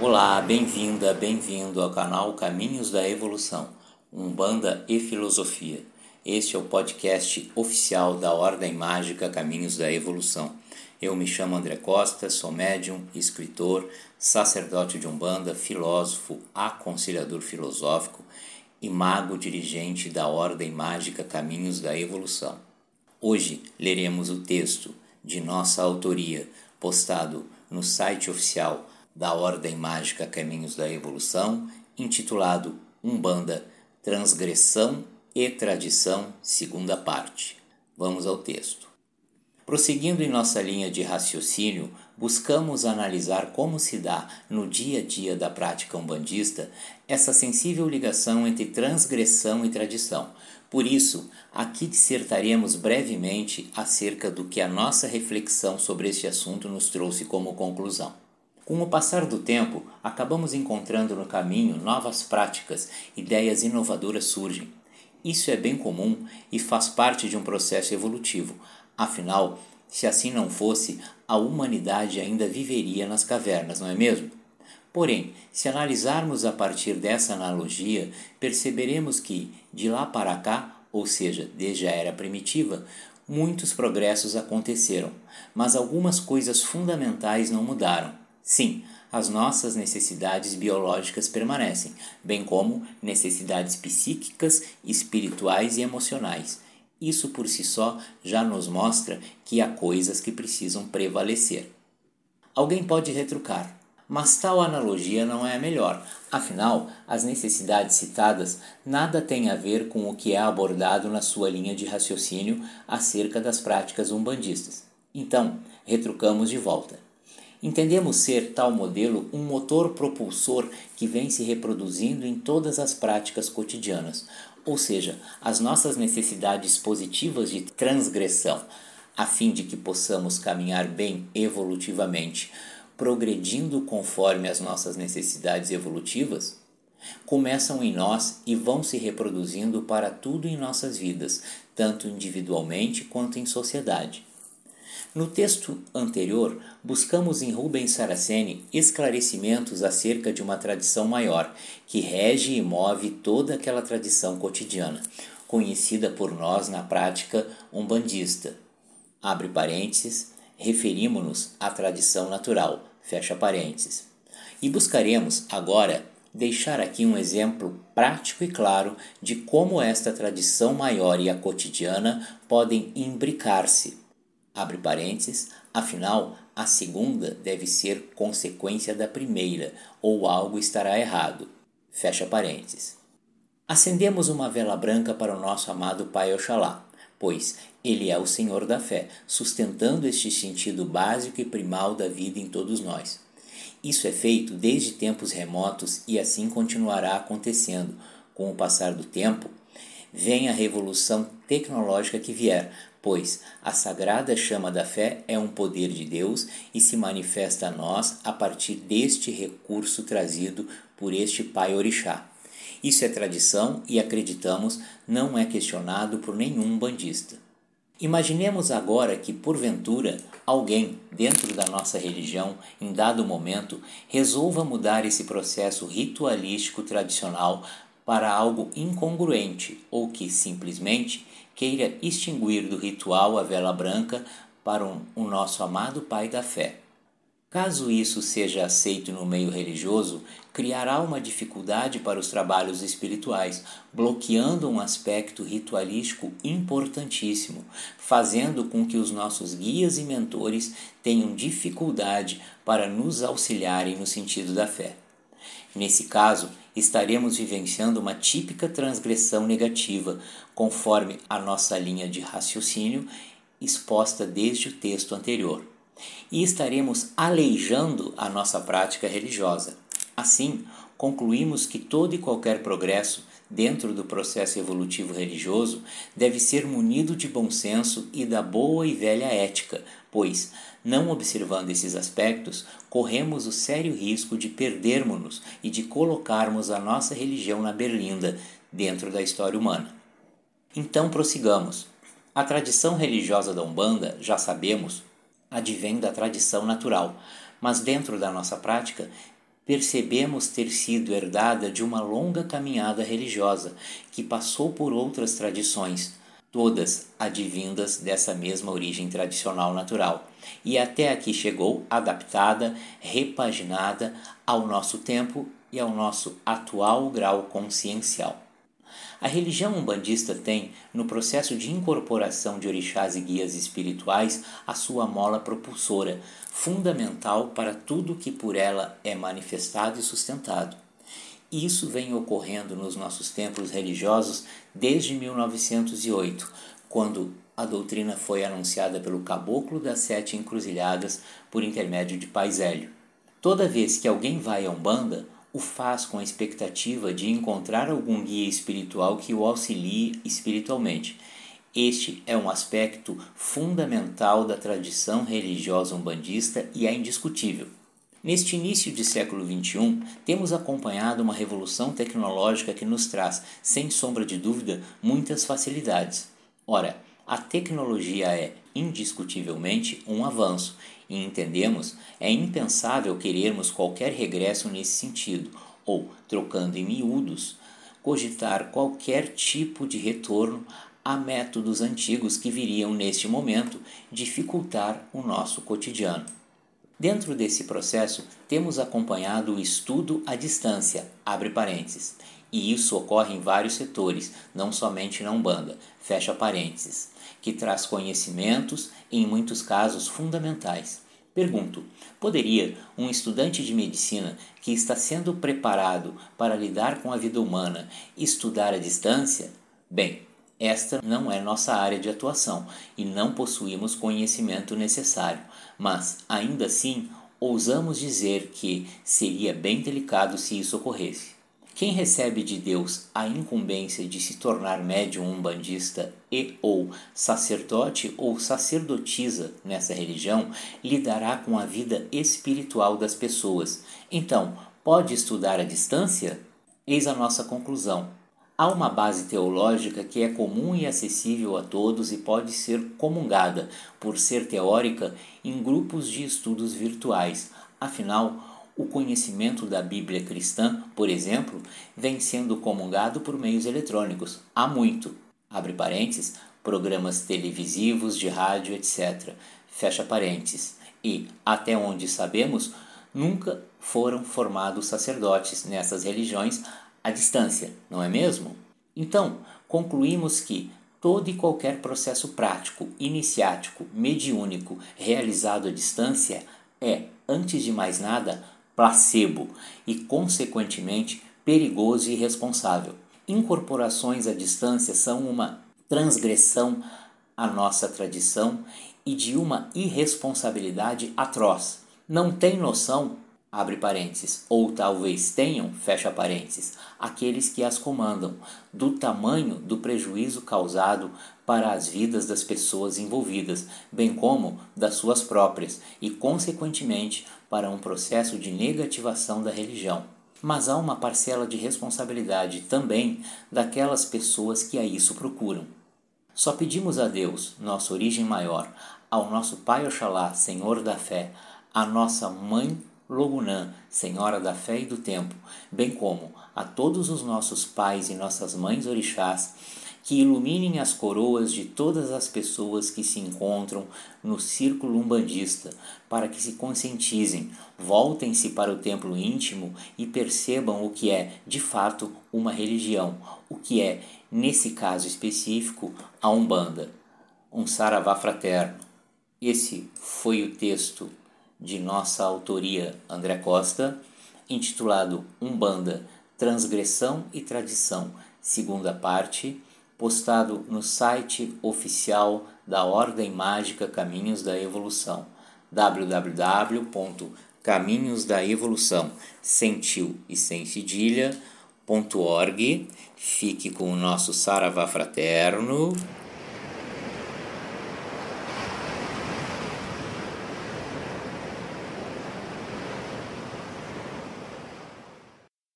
Olá, bem-vinda, bem-vindo ao canal Caminhos da Evolução, Umbanda e Filosofia. Este é o podcast oficial da Ordem Mágica Caminhos da Evolução. Eu me chamo André Costa, sou médium, escritor, sacerdote de Umbanda, filósofo, aconselhador filosófico e mago dirigente da Ordem Mágica Caminhos da Evolução. Hoje leremos o texto de nossa autoria, postado no site oficial da Ordem Mágica Caminhos da Evolução, intitulado Umbanda, Transgressão e Tradição, segunda parte. Vamos ao texto. Prosseguindo em nossa linha de raciocínio, buscamos analisar como se dá, no dia a dia da prática umbandista, essa sensível ligação entre transgressão e tradição. Por isso, aqui dissertaremos brevemente acerca do que a nossa reflexão sobre este assunto nos trouxe como conclusão. Com o passar do tempo, acabamos encontrando no caminho novas práticas, ideias inovadoras surgem. Isso é bem comum e faz parte de um processo evolutivo, Afinal, se assim não fosse, a humanidade ainda viveria nas cavernas, não é mesmo? Porém, se analisarmos a partir dessa analogia, perceberemos que, de lá para cá, ou seja, desde a era primitiva, muitos progressos aconteceram, mas algumas coisas fundamentais não mudaram. Sim, as nossas necessidades biológicas permanecem, bem como necessidades psíquicas, espirituais e emocionais. Isso por si só já nos mostra que há coisas que precisam prevalecer. Alguém pode retrucar, mas tal analogia não é a melhor, afinal, as necessidades citadas nada têm a ver com o que é abordado na sua linha de raciocínio acerca das práticas umbandistas. Então, retrucamos de volta. Entendemos ser tal modelo um motor propulsor que vem se reproduzindo em todas as práticas cotidianas, ou seja, as nossas necessidades positivas de transgressão, a fim de que possamos caminhar bem evolutivamente, progredindo conforme as nossas necessidades evolutivas, começam em nós e vão se reproduzindo para tudo em nossas vidas, tanto individualmente quanto em sociedade. No texto anterior, buscamos em Rubens Saraceni esclarecimentos acerca de uma tradição maior, que rege e move toda aquela tradição cotidiana, conhecida por nós na prática umbandista. Abre parênteses, referimos-nos à tradição natural, fecha parênteses. E buscaremos agora deixar aqui um exemplo prático e claro de como esta tradição maior e a cotidiana podem imbricar-se Abre parênteses, afinal, a segunda deve ser consequência da primeira, ou algo estará errado. Fecha parênteses. Acendemos uma vela branca para o nosso amado Pai Oxalá, pois ele é o Senhor da fé, sustentando este sentido básico e primal da vida em todos nós. Isso é feito desde tempos remotos e assim continuará acontecendo. Com o passar do tempo, vem a revolução tecnológica que vier, pois a sagrada chama da fé é um poder de Deus e se manifesta a nós a partir deste recurso trazido por este Pai Orixá. Isso é tradição e acreditamos não é questionado por nenhum bandista. Imaginemos agora que, porventura, alguém dentro da nossa religião, em dado momento, resolva mudar esse processo ritualístico tradicional para algo incongruente ou que simplesmente queira extinguir do ritual a vela branca para um, o nosso amado Pai da Fé. Caso isso seja aceito no meio religioso, criará uma dificuldade para os trabalhos espirituais, bloqueando um aspecto ritualístico importantíssimo, fazendo com que os nossos guias e mentores tenham dificuldade para nos auxiliarem no sentido da fé. Nesse caso, estaremos vivenciando uma típica transgressão negativa, conforme a nossa linha de raciocínio exposta desde o texto anterior. E estaremos aleijando a nossa prática religiosa. Assim, concluímos que todo e qualquer progresso dentro do processo evolutivo religioso deve ser munido de bom senso e da boa e velha ética, pois, não observando esses aspectos, corremos o sério risco de perdermos-nos e de colocarmos a nossa religião na berlinda dentro da história humana. Então prossigamos. A tradição religiosa da Umbanda, já sabemos, advém da tradição natural, mas dentro da nossa prática percebemos ter sido herdada de uma longa caminhada religiosa que passou por outras tradições, todas advindas dessa mesma origem tradicional natural, e até aqui chegou adaptada, repaginada ao nosso tempo e ao nosso atual grau consciencial. A religião umbandista tem, no processo de incorporação de orixás e guias espirituais, a sua mola propulsora, fundamental para tudo que por ela é manifestado e sustentado. Isso vem ocorrendo nos nossos templos religiosos desde 1908, quando a doutrina foi anunciada pelo Caboclo das Sete Encruzilhadas por intermédio de Pai Zélio. Toda vez que alguém vai a Umbanda, o faz com a expectativa de encontrar algum guia espiritual que o auxilie espiritualmente. Este é um aspecto fundamental da tradição religiosa umbandista e é indiscutível. Neste início de século XXI, temos acompanhado uma revolução tecnológica que nos traz, sem sombra de dúvida, muitas facilidades. Ora, a tecnologia é indiscutivelmente um avanço e entendemos é impensável querermos qualquer regresso nesse sentido, ou, trocando em miúdos, cogitar qualquer tipo de retorno a métodos antigos que viriam neste momento dificultar o nosso cotidiano. Dentro desse processo, temos acompanhado o estudo à distância, abre parênteses, e isso ocorre em vários setores, não somente na Umbanda, fecha parênteses que traz conhecimentos, em muitos casos fundamentais. Pergunto: poderia um estudante de medicina que está sendo preparado para lidar com a vida humana estudar à distância? Bem, esta não é nossa área de atuação e não possuímos conhecimento necessário, mas, ainda assim, ousamos dizer que seria bem delicado se isso ocorresse. Quem recebe de Deus a incumbência de se tornar médium umbandista e ou sacerdote ou sacerdotisa nessa religião lidará com a vida espiritual das pessoas. Então, pode estudar à distância? Eis a nossa conclusão. Há uma base teológica que é comum e acessível a todos e pode ser comungada, por ser teórica, em grupos de estudos virtuais. Afinal, o conhecimento da Bíblia cristã, por exemplo, vem sendo comungado por meios eletrônicos há muito. Abre parênteses, programas televisivos, de rádio, etc. Fecha parênteses. E, até onde sabemos, nunca foram formados sacerdotes nessas religiões à distância, não é mesmo? Então, concluímos que todo e qualquer processo prático, iniciático, mediúnico realizado à distância é, antes de mais nada, placebo e, consequentemente, perigoso e irresponsável. Incorporações à distância são uma transgressão à nossa tradição e de uma irresponsabilidade atroz. Não tem noção, abre parênteses, ou talvez tenham, fecha parênteses, aqueles que as comandam, do tamanho do prejuízo causado para as vidas das pessoas envolvidas, bem como das suas próprias, e, consequentemente, para um processo de negativação da religião. Mas há uma parcela de responsabilidade também daquelas pessoas que a isso procuram. Só pedimos a Deus, nossa origem maior, ao nosso Pai Oxalá, Senhor da fé, à nossa Mãe Logunã, Senhora da Fé e do Tempo, bem como a todos os nossos pais e nossas mães orixás, que iluminem as coroas de todas as pessoas que se encontram no círculo umbandista, para que se conscientizem, voltem-se para o templo íntimo e percebam o que é, de fato, uma religião, o que é, nesse caso específico, a Umbanda, um saravá fraterno. Esse foi o texto de nossa autoria André Costa, intitulado Umbanda, Transgressão e Tradição, segunda parte, postado no site oficial da Ordem Mágica Caminhos da Evolução, sentiu e sem cedilha.org. Fique com o nosso Saravá Fraterno.